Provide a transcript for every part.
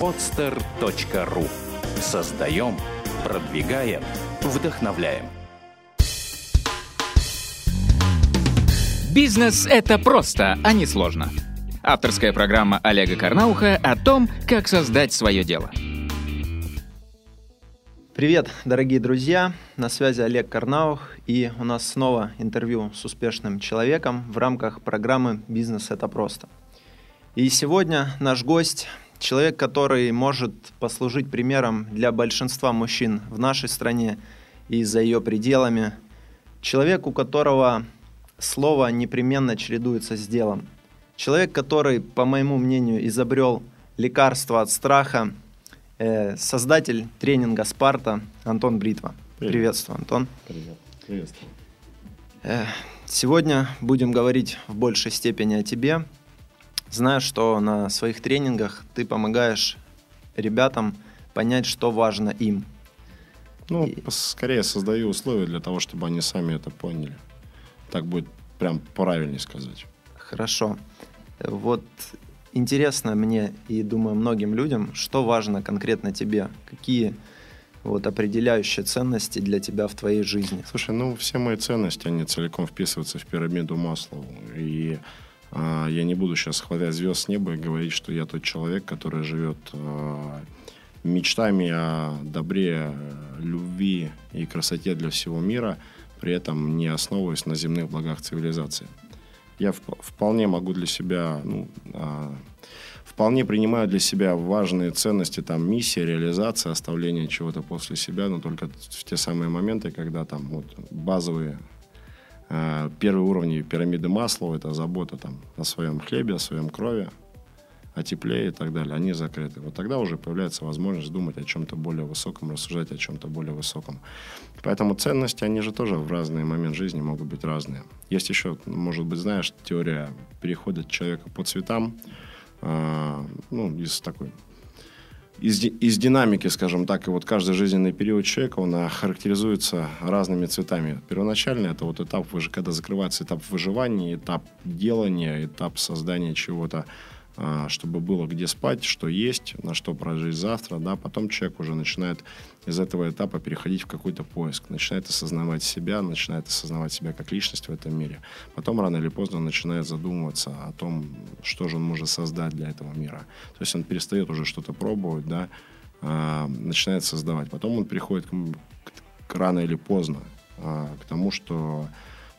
podster.ru Создаем, продвигаем, вдохновляем. Бизнес – это просто, а не сложно. Авторская программа Олега Карнауха о том, как создать свое дело. Привет, дорогие друзья! На связи Олег Карнаух, и у нас снова интервью с успешным человеком в рамках программы «Бизнес – это просто». И сегодня наш гость – человек, который может послужить примером для большинства мужчин в нашей стране и за ее пределами. Человек, у которого слово непременно чередуется с делом. Человек, который, по моему мнению, изобрел лекарство от страха, э, создатель тренинга «Спарта» Антон Бритва. Привет. Приветствую, Антон. Привет. Приветствую. Э, сегодня будем говорить в большей степени о тебе. Знаю, что на своих тренингах ты помогаешь ребятам понять, что важно им. Ну, И... скорее создаю условия для того, чтобы они сами это поняли. Так будет прям правильнее сказать. Хорошо. Вот интересно мне и, думаю, многим людям, что важно конкретно тебе? Какие вот определяющие ценности для тебя в твоей жизни? Слушай, ну все мои ценности, они целиком вписываются в пирамиду Маслоу. И я не буду сейчас хватать звезд с неба и говорить, что я тот человек, который живет а, мечтами о добре, любви и красоте для всего мира – при этом не основываясь на земных благах цивилизации. Я вполне могу для себя, ну, а, вполне принимаю для себя важные ценности, там, миссия, реализация, оставление чего-то после себя, но только в те самые моменты, когда там вот базовые а, первые уровни пирамиды масла, это забота там о своем хлебе, о своем крови, о тепле и так далее, они закрыты. Вот тогда уже появляется возможность думать о чем-то более высоком, рассуждать о чем-то более высоком. Поэтому ценности, они же тоже в разные моменты жизни могут быть разные. Есть еще, может быть, знаешь, теория перехода человека по цветам, э, ну, из такой из, из динамики, скажем так, и вот каждый жизненный период человека, он характеризуется разными цветами. Первоначально это вот этап, когда закрывается этап выживания, этап делания, этап создания чего-то а, чтобы было где спать, что есть, на что прожить завтра, да, потом человек уже начинает из этого этапа переходить в какой-то поиск, начинает осознавать себя, начинает осознавать себя как личность в этом мире. Потом рано или поздно начинает задумываться о том, что же он может создать для этого мира. То есть он перестает уже что-то пробовать, да, а, начинает создавать. Потом он приходит к, к, рано или поздно а, к тому, что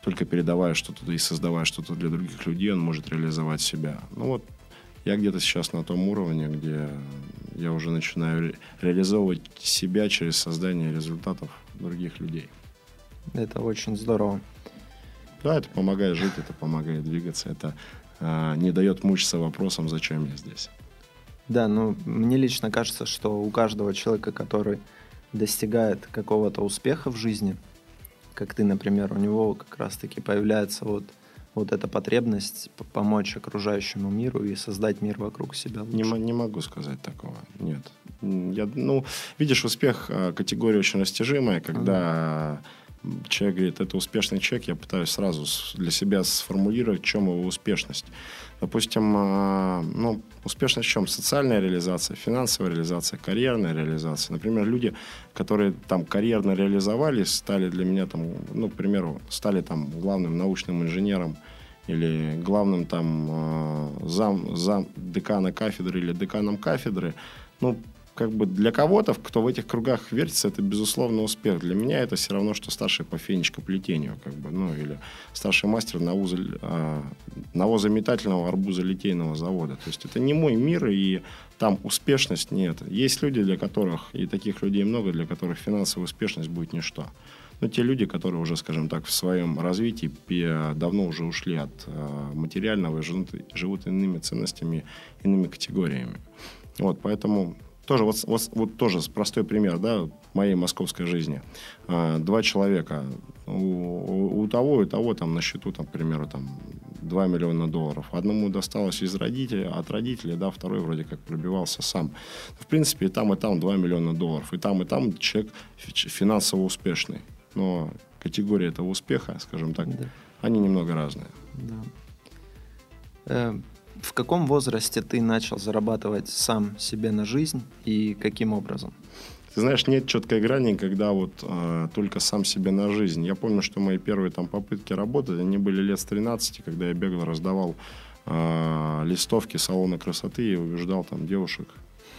только передавая что-то и создавая что-то для других людей, он может реализовать себя. Ну вот я где-то сейчас на том уровне, где я уже начинаю ре- реализовывать себя через создание результатов других людей. Это очень здорово. Да, это помогает жить, это помогает двигаться, это э, не дает мучиться вопросом, зачем я здесь. Да, ну мне лично кажется, что у каждого человека, который достигает какого-то успеха в жизни, как ты, например, у него как раз-таки появляется вот вот эта потребность помочь окружающему миру и создать мир вокруг себя лучше? Не, не могу сказать такого, нет. Я, ну, видишь, успех а, категория очень растяжимая, когда ага. Человек говорит, это успешный человек, я пытаюсь сразу для себя сформулировать, в чем его успешность. Допустим, а, ну, успешность в чем? Социальная реализация, финансовая реализация, карьерная реализация. Например, люди, которые там карьерно реализовались, стали для меня там, ну, к примеру, стали там главным научным инженером или главным там а, зам, зам декана кафедры или деканом кафедры, ну, как бы для кого-то, кто в этих кругах вертится, это безусловно успех. Для меня это все равно, что старший по фенечкоплетению, как бы, ну, или старший мастер навоза, а, навозометательного арбузолитейного завода. То есть это не мой мир, и там успешность нет. Есть люди, для которых, и таких людей много, для которых финансовая успешность будет ничто. Но те люди, которые уже, скажем так, в своем развитии давно уже ушли от э, материального и живут, живут иными ценностями, иными категориями. Вот, поэтому тоже вот, вот, вот тоже простой пример, да, моей московской жизни. А, два человека, у, у того и того там на счету, там, к примеру, там 2 миллиона долларов. Одному досталось из родителей, от родителей, да, второй вроде как пробивался сам. В принципе, и там, и там 2 миллиона долларов. И там, и там человек финансово успешный. Но категория этого успеха, скажем так, да. они немного разные. Да. Э, в каком возрасте ты начал зарабатывать сам себе на жизнь и каким образом? Ты знаешь, нет четкой грани, когда вот э, только сам себе на жизнь. Я помню, что мои первые там попытки работать, они были лет с 13, когда я бегал, раздавал э, листовки салона красоты и убеждал там девушек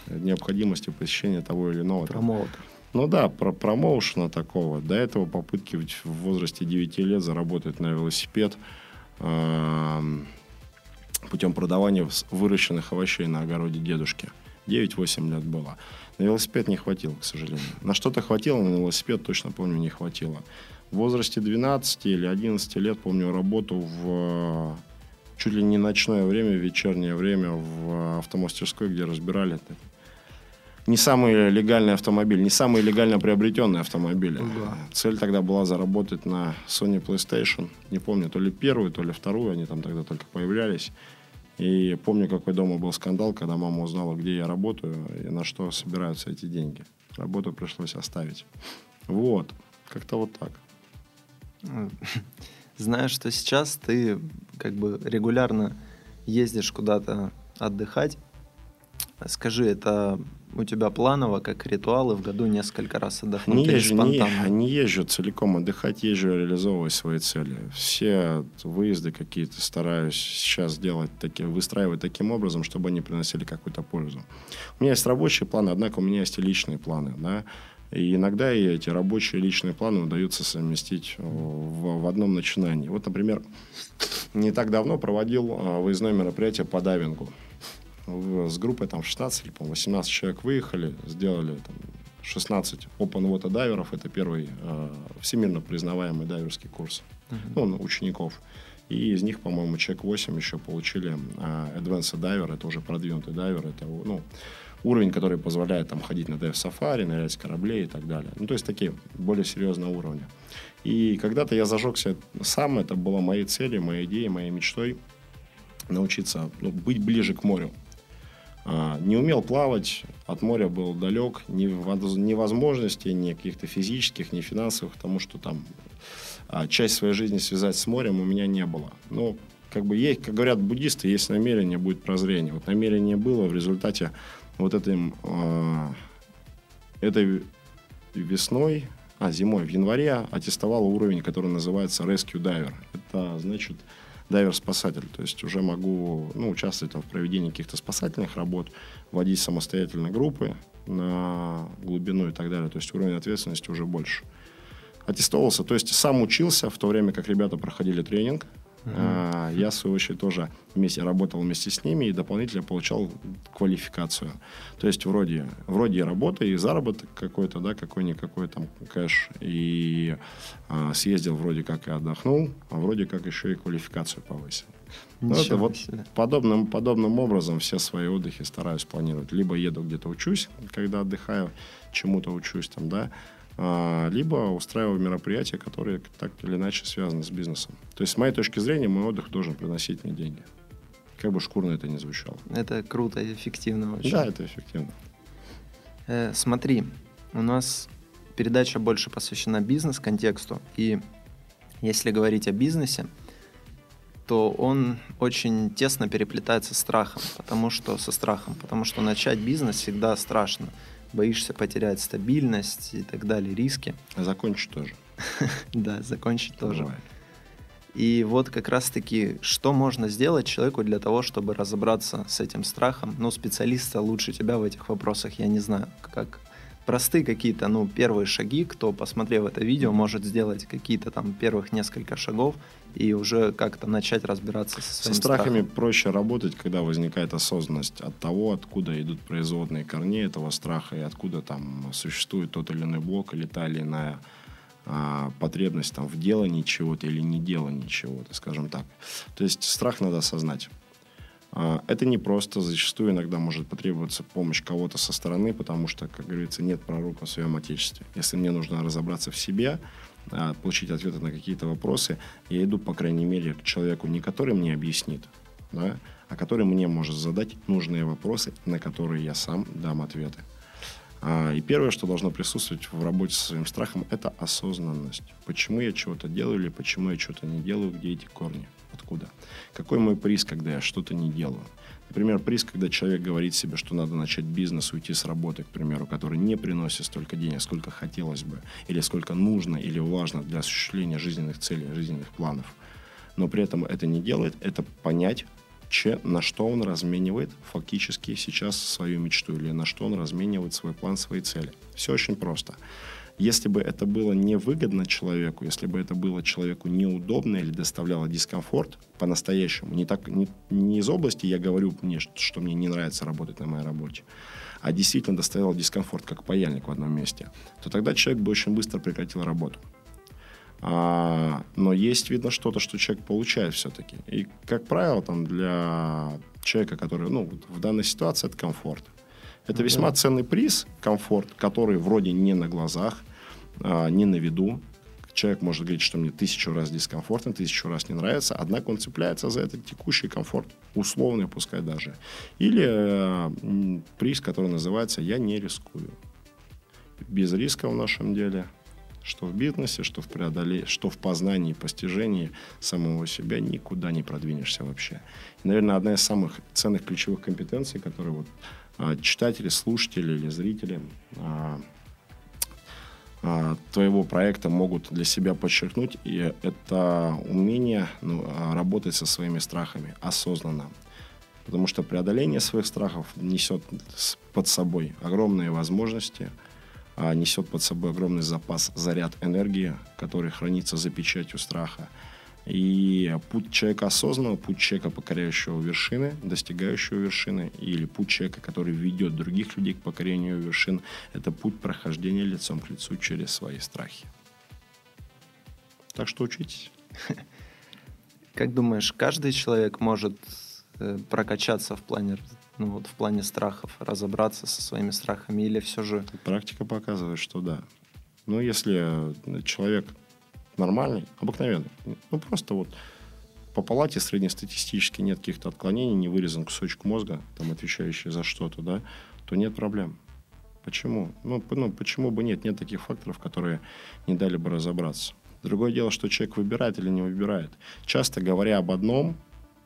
необходимости посещения того или иного. Промоутер. Ну да, про промоушена такого. До этого попытки в возрасте 9 лет заработать на велосипед э, путем продавания выращенных овощей на огороде дедушки. 9-8 лет было. На велосипед не хватило, к сожалению. На что-то хватило, на велосипед точно помню не хватило. В возрасте 12 или 11 лет помню работу в чуть ли не ночное время, вечернее время в автомастерской, где разбирали не самый легальный автомобиль, не самый легально приобретенный автомобиль. Да. Цель тогда была заработать на Sony PlayStation. Не помню, то ли первую, то ли вторую, они там тогда только появлялись. И помню, какой дома был скандал, когда мама узнала, где я работаю и на что собираются эти деньги. Работу пришлось оставить. Вот. Как-то вот так. Знаю, что сейчас ты как бы регулярно ездишь куда-то отдыхать. Скажи, это у тебя планово, как ритуалы, в году несколько раз отдохнуть не езжу, не, не езжу целиком отдыхать, езжу реализовывать свои цели. Все выезды какие-то стараюсь сейчас делать, такие, выстраивать таким образом, чтобы они приносили какую-то пользу. У меня есть рабочие планы, однако у меня есть и личные планы. Да? И иногда и эти рабочие личные планы удается совместить в, в одном начинании. Вот, например, не так давно проводил а, выездное мероприятие по дайвингу с группой там 16 или, по 18 человек выехали, сделали там, 16 open water дайверов. Это первый э, всемирно признаваемый дайверский курс uh-huh. ну, учеников. И из них, по-моему, человек 8 еще получили э, Advanced Diver, это уже продвинутый дайвер, это ну, уровень, который позволяет там ходить на дайв-сафари, нырять с кораблей и так далее. Ну, то есть такие более серьезные уровни. И когда-то я зажегся сам, это было моей целью, моей идеей, моей мечтой научиться ну, быть ближе к морю. А, не умел плавать, от моря был далек, ни, ни возможностей, ни каких-то физических, ни финансовых, потому что там а, часть своей жизни связать с морем у меня не было. Но как бы есть, как говорят буддисты, есть намерение, будет прозрение. Вот намерение было в результате вот этим, э, этой весной, а зимой, в январе аттестовал уровень, который называется Rescue Diver. Это значит дайвер-спасатель. То есть уже могу ну, участвовать там, в проведении каких-то спасательных работ, водить самостоятельно группы на глубину и так далее. То есть уровень ответственности уже больше. Аттестовался, то есть сам учился в то время, как ребята проходили тренинг. Uh-huh. Я, в свою очередь, тоже вместе работал вместе с ними и дополнительно получал квалификацию. То есть вроде, вроде работа и заработок какой-то, да, какой-никакой там кэш. И а, съездил вроде как и отдохнул, а вроде как еще и квалификацию повысил. Ну, это вот подобным, подобным образом все свои отдыхи стараюсь планировать. Либо еду где-то учусь, когда отдыхаю, чему-то учусь там, да, либо устраиваю мероприятия, которые так или иначе связаны с бизнесом. То есть, с моей точки зрения, мой отдых должен приносить мне деньги. Как бы шкурно это ни звучало. Это круто и эффективно очень. Да, это эффективно. Э, смотри, у нас передача больше посвящена бизнес-контексту. И если говорить о бизнесе, то он очень тесно переплетается с страхом, потому что со страхом, потому что начать бизнес всегда страшно боишься потерять стабильность и так далее, риски. А закончить тоже. Да, закончить тоже. И вот как раз-таки, что можно сделать человеку для того, чтобы разобраться с этим страхом? Ну, специалиста лучше тебя в этих вопросах, я не знаю, как простые какие-то, ну, первые шаги, кто, посмотрев это видео, может сделать какие-то там первых несколько шагов и уже как-то начать разбираться со своими Со страхами страхом. проще работать, когда возникает осознанность от того, откуда идут производные корни этого страха и откуда там существует тот или иной блок или та или иная а, потребность там в делании чего-то или не делании чего-то, скажем так. То есть страх надо осознать. А, это не просто, зачастую иногда может потребоваться помощь кого-то со стороны, потому что, как говорится, нет пророка в своем отечестве. Если мне нужно разобраться в себе, а, получить ответы на какие-то вопросы, я иду, по крайней мере, к человеку, не который мне объяснит, да, а который мне может задать нужные вопросы, на которые я сам дам ответы. А, и первое, что должно присутствовать в работе со своим страхом, это осознанность. Почему я чего-то делаю или почему я чего-то не делаю, где эти корни откуда. Какой мой приз, когда я что-то не делаю. Например, приз, когда человек говорит себе, что надо начать бизнес, уйти с работы, к примеру, который не приносит столько денег, сколько хотелось бы, или сколько нужно, или важно для осуществления жизненных целей, жизненных планов. Но при этом это не делает, это понять, че, на что он разменивает фактически сейчас свою мечту, или на что он разменивает свой план, свои цели. Все очень просто. Если бы это было невыгодно человеку, если бы это было человеку неудобно или доставляло дискомфорт по-настоящему, не, так, не, не из области я говорю, мне, что мне не нравится работать на моей работе, а действительно доставляло дискомфорт, как паяльник в одном месте, то тогда человек бы очень быстро прекратил работу. А, но есть, видно, что-то, что человек получает все-таки. И, как правило, там для человека, который, ну, в данной ситуации это комфорт. Это весьма ценный приз, комфорт, который вроде не на глазах, а, не на виду. Человек может говорить, что мне тысячу раз дискомфортно, тысячу раз не нравится, однако он цепляется за этот текущий комфорт, условный пускай даже. Или э, приз, который называется «я не рискую». Без риска в нашем деле, что в бизнесе, что в преодолении, что в познании, постижении самого себя никуда не продвинешься вообще. И, наверное, одна из самых ценных ключевых компетенций, которые вот а, читатели, слушатели или зрители а, твоего проекта могут для себя подчеркнуть, и это умение ну, работать со своими страхами осознанно. Потому что преодоление своих страхов несет под собой огромные возможности, несет под собой огромный запас, заряд энергии, который хранится за печатью страха. И путь человека осознанного, путь человека, покоряющего вершины, достигающего вершины, или путь человека, который ведет других людей к покорению вершин, это путь прохождения лицом к лицу через свои страхи. Так что учитесь. Как думаешь, каждый человек может э, прокачаться в плане, ну, вот в плане страхов, разобраться со своими страхами, или все же... Практика показывает, что да. Ну, если человек нормальный, обыкновенный. Ну, просто вот по палате среднестатистически нет каких-то отклонений, не вырезан кусочек мозга, там, отвечающий за что-то, да, то нет проблем. Почему? Ну, ну, почему бы нет? Нет таких факторов, которые не дали бы разобраться. Другое дело, что человек выбирает или не выбирает. Часто говоря об одном,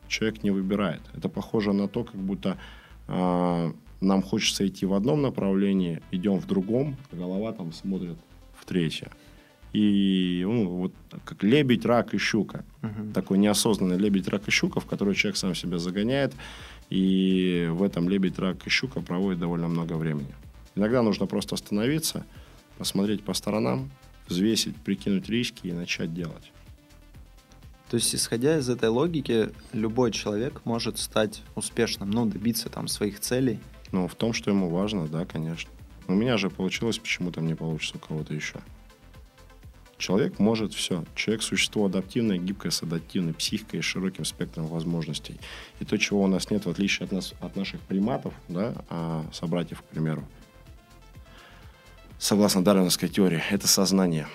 человек не выбирает. Это похоже на то, как будто э, нам хочется идти в одном направлении, идем в другом, а голова там смотрит в третье и ну, вот как лебедь, рак и щука. Угу. Такой неосознанный лебедь, рак и щука, в который человек сам себя загоняет, и в этом лебедь, рак и щука проводит довольно много времени. Иногда нужно просто остановиться, посмотреть по сторонам, взвесить, прикинуть риски и начать делать. То есть, исходя из этой логики, любой человек может стать успешным, ну, добиться там своих целей. Ну, в том, что ему важно, да, конечно. У меня же получилось, почему там не получится у кого-то еще. Человек может все. Человек – существо адаптивное, гибкое, с адаптивной психикой и широким спектром возможностей. И то, чего у нас нет, в отличие от, нас, от наших приматов, да, а собратьев, к примеру, согласно дарвиновской теории, это сознание.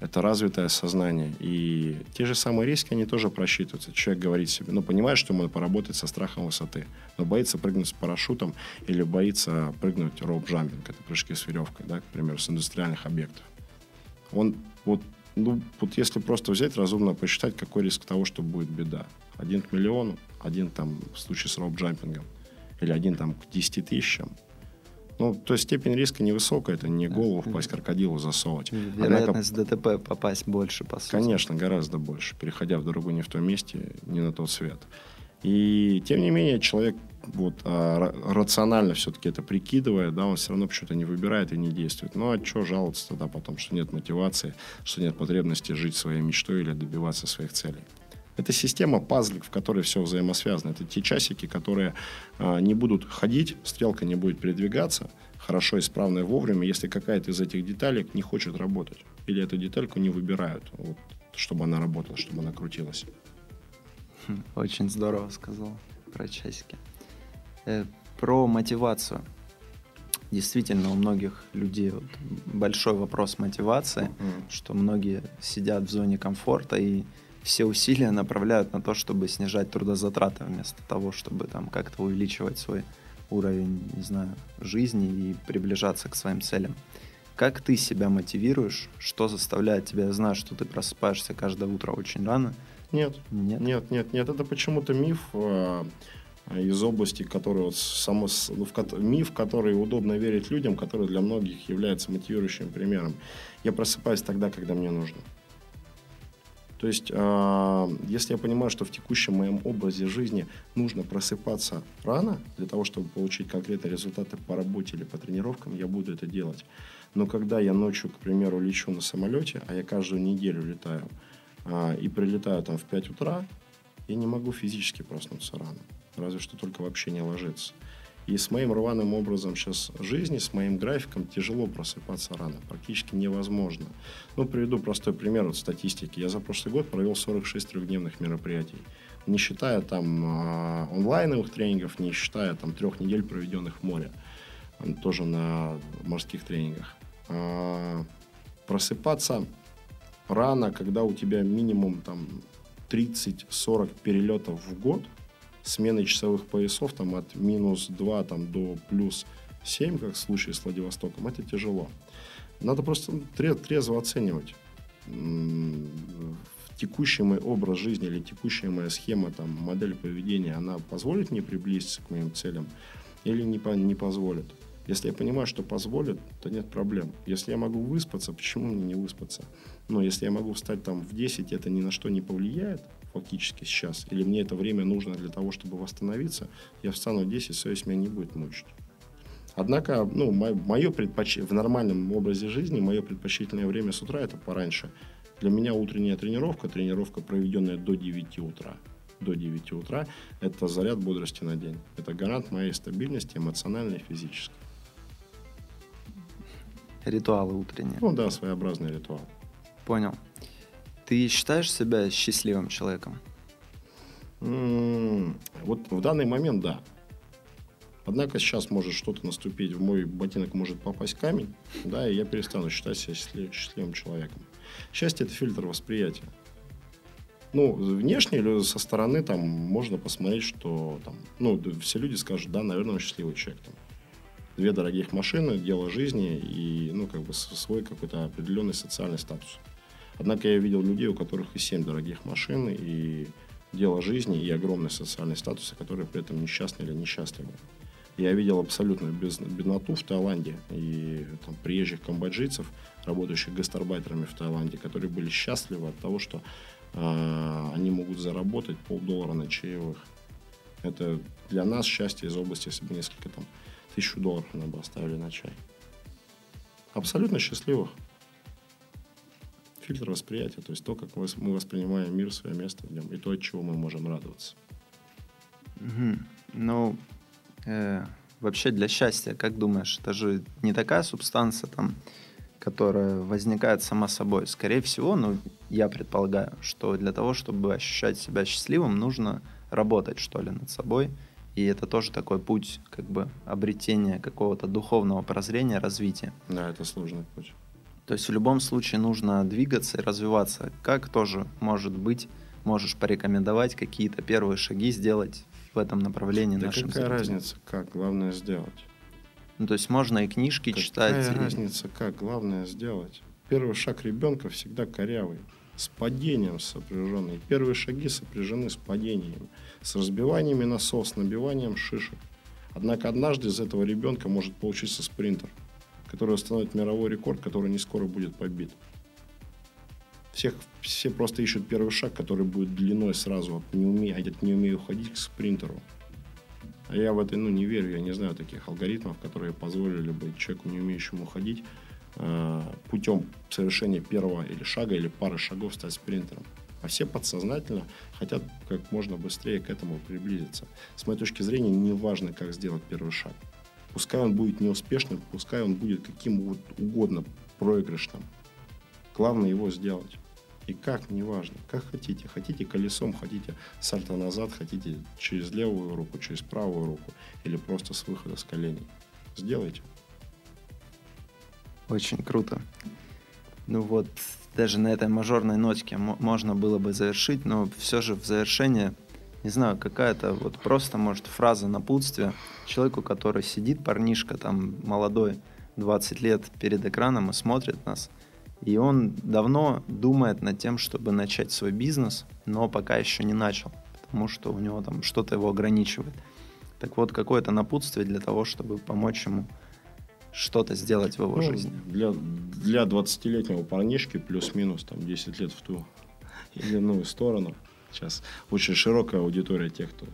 Это развитое сознание. И те же самые риски, они тоже просчитываются. Человек говорит себе, ну, понимает, что ему поработать со страхом высоты, но боится прыгнуть с парашютом или боится прыгнуть роуп-джампинг, это прыжки с веревкой, да, к примеру, с индустриальных объектов. Он вот, ну, вот если просто взять, разумно посчитать, какой риск того, что будет беда. Один к миллиону, один там в случае с роуп-джампингом, или один там к 10 тысячам. Ну, то есть степень риска невысокая, это не голову в пасть крокодилу засовывать. Вероятность Однако, ДТП попасть больше, по сути. Конечно, гораздо больше, переходя дорогу не в том месте, не на тот свет. И тем не менее человек вот, а, рационально все-таки это прикидывая, да, он все равно почему-то не выбирает и не действует. Ну а что жаловаться тогда потом, что нет мотивации, что нет потребности жить своей мечтой или добиваться своих целей? Это система пазлик, в которой все взаимосвязано. Это те часики, которые а, не будут ходить, стрелка не будет передвигаться, хорошо, исправно и вовремя, если какая-то из этих деталек не хочет работать. Или эту детальку не выбирают, вот, чтобы она работала, чтобы она крутилась. Хм, очень здорово сказал про часики. Э, про мотивацию. Действительно, у многих людей вот большой вопрос мотивации, mm-hmm. что многие сидят в зоне комфорта и все усилия направляют на то, чтобы снижать трудозатраты вместо того, чтобы там как-то увеличивать свой уровень, не знаю, жизни и приближаться к своим целям. Как ты себя мотивируешь? Что заставляет тебя? Я знаю, что ты просыпаешься каждое утро очень рано, Нет. Нет? Нет, нет, нет. Это почему-то миф э, из области, который вот само, ну, в, миф, который удобно верить людям, который для многих является мотивирующим примером. Я просыпаюсь тогда, когда мне нужно. То есть, э, если я понимаю, что в текущем моем образе жизни нужно просыпаться рано для того, чтобы получить конкретные результаты по работе или по тренировкам, я буду это делать. Но когда я ночью, к примеру, лечу на самолете, а я каждую неделю летаю, э, и прилетаю там в 5 утра, я не могу физически проснуться рано. Разве что только вообще не ложиться. И с моим рваным образом сейчас жизни, с моим графиком тяжело просыпаться рано. Практически невозможно. Ну, приведу простой пример вот статистики. Я за прошлый год провел 46 трехдневных мероприятий. Не считая там э, онлайновых тренингов, не считая там трех недель, проведенных в море. Тоже на морских тренингах. А, просыпаться рано, когда у тебя минимум там 30-40 перелетов в год – смены часовых поясов там от минус 2 там, до плюс 7, как в случае с Владивостоком, это тяжело. Надо просто трезво оценивать текущий мой образ жизни или текущая моя схема, там, модель поведения, она позволит мне приблизиться к моим целям или не, по, не позволит. Если я понимаю, что позволит, то нет проблем. Если я могу выспаться, почему мне не выспаться? Но если я могу встать там в 10, это ни на что не повлияет, фактически сейчас, или мне это время нужно для того, чтобы восстановиться, я встану в 10, совесть меня не будет мучить. Однако, ну, мое предпоч... в нормальном образе жизни, мое предпочтительное время с утра это пораньше. Для меня утренняя тренировка, тренировка, проведенная до 9 утра, до 9 утра, это заряд бодрости на день. Это гарант моей стабильности эмоциональной и физической. Ритуалы утренние. Ну да, своеобразный ритуал. Понял. Ты считаешь себя счастливым человеком? Вот в данный момент да. Однако сейчас может что-то наступить, в мой ботинок может попасть камень, да, и я перестану считать себя счастлив, счастливым человеком. Счастье – это фильтр восприятия. Ну, внешне или со стороны там можно посмотреть, что там, ну, все люди скажут, да, наверное, он счастливый человек. Там. Две дорогих машины, дело жизни и, ну, как бы свой какой-то определенный социальный статус. Однако я видел людей, у которых и семь дорогих машин, и дело жизни, и огромный социальный статус, которые при этом несчастны или несчастливы. Я видел абсолютную бедноту в Таиланде и там, приезжих камбоджийцев, работающих гастарбайтерами в Таиланде, которые были счастливы от того, что э, они могут заработать полдоллара на чаевых. Это для нас счастье из области, если бы несколько там тысячу долларов нам бы оставили на чай. Абсолютно счастливых фильтр восприятия, то есть то, как мы воспринимаем мир, свое место в нем, и то, от чего мы можем радоваться. Угу. Ну, э, вообще для счастья, как думаешь, это же не такая субстанция, там, которая возникает сама собой. Скорее всего, ну, я предполагаю, что для того, чтобы ощущать себя счастливым, нужно работать, что ли, над собой. И это тоже такой путь, как бы, обретения какого-то духовного прозрения, развития. Да, это сложный путь. То есть в любом случае нужно двигаться и развиваться. Как тоже, может быть, можешь порекомендовать какие-то первые шаги сделать в этом направлении да нашим какая зрителям? разница, как? Главное сделать. Ну, то есть можно и книжки какая читать. Какая разница, как? Главное сделать. Первый шаг ребенка всегда корявый, с падением сопряженный. Первые шаги сопряжены с падением, с разбиваниями насос, набиванием шишек. Однако однажды из этого ребенка может получиться спринтер – который установит мировой рекорд, который не скоро будет побит. Всех, все просто ищут первый шаг, который будет длиной сразу. От не умею, а не умею ходить к спринтеру. А я в это ну, не верю, я не знаю таких алгоритмов, которые позволили бы человеку, не умеющему ходить, э, путем совершения первого или шага, или пары шагов стать спринтером. А все подсознательно хотят как можно быстрее к этому приблизиться. С моей точки зрения, не важно, как сделать первый шаг. Пускай он будет неуспешным, пускай он будет каким угодно проигрышным. Главное его сделать. И как, неважно. Как хотите. Хотите колесом, хотите сальто назад, хотите через левую руку, через правую руку. Или просто с выхода с коленей. Сделайте. Очень круто. Ну вот, даже на этой мажорной нотке можно было бы завершить, но все же в завершение не знаю, какая-то вот просто, может, фраза напутствия человеку, который сидит, парнишка там молодой, 20 лет перед экраном и смотрит нас, И он давно думает над тем, чтобы начать свой бизнес, но пока еще не начал, потому что у него там что-то его ограничивает. Так вот, какое-то напутствие для того, чтобы помочь ему что-то сделать в его Ну, жизни. Для, для 20-летнего парнишки плюс-минус там 10 лет в ту или иную сторону. Сейчас очень широкая аудитория тех, кто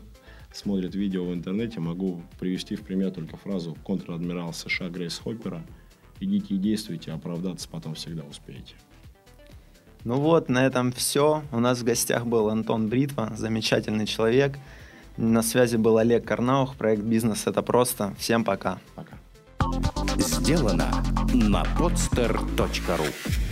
смотрит видео в интернете. Могу привести в пример только фразу контр-адмирал США Грейс Хоппера. Идите и действуйте, а оправдаться потом всегда успеете. Ну вот, на этом все. У нас в гостях был Антон Бритва, замечательный человек. На связи был Олег Карнаух, проект «Бизнес – это просто». Всем пока. Пока. Сделано на podster.ru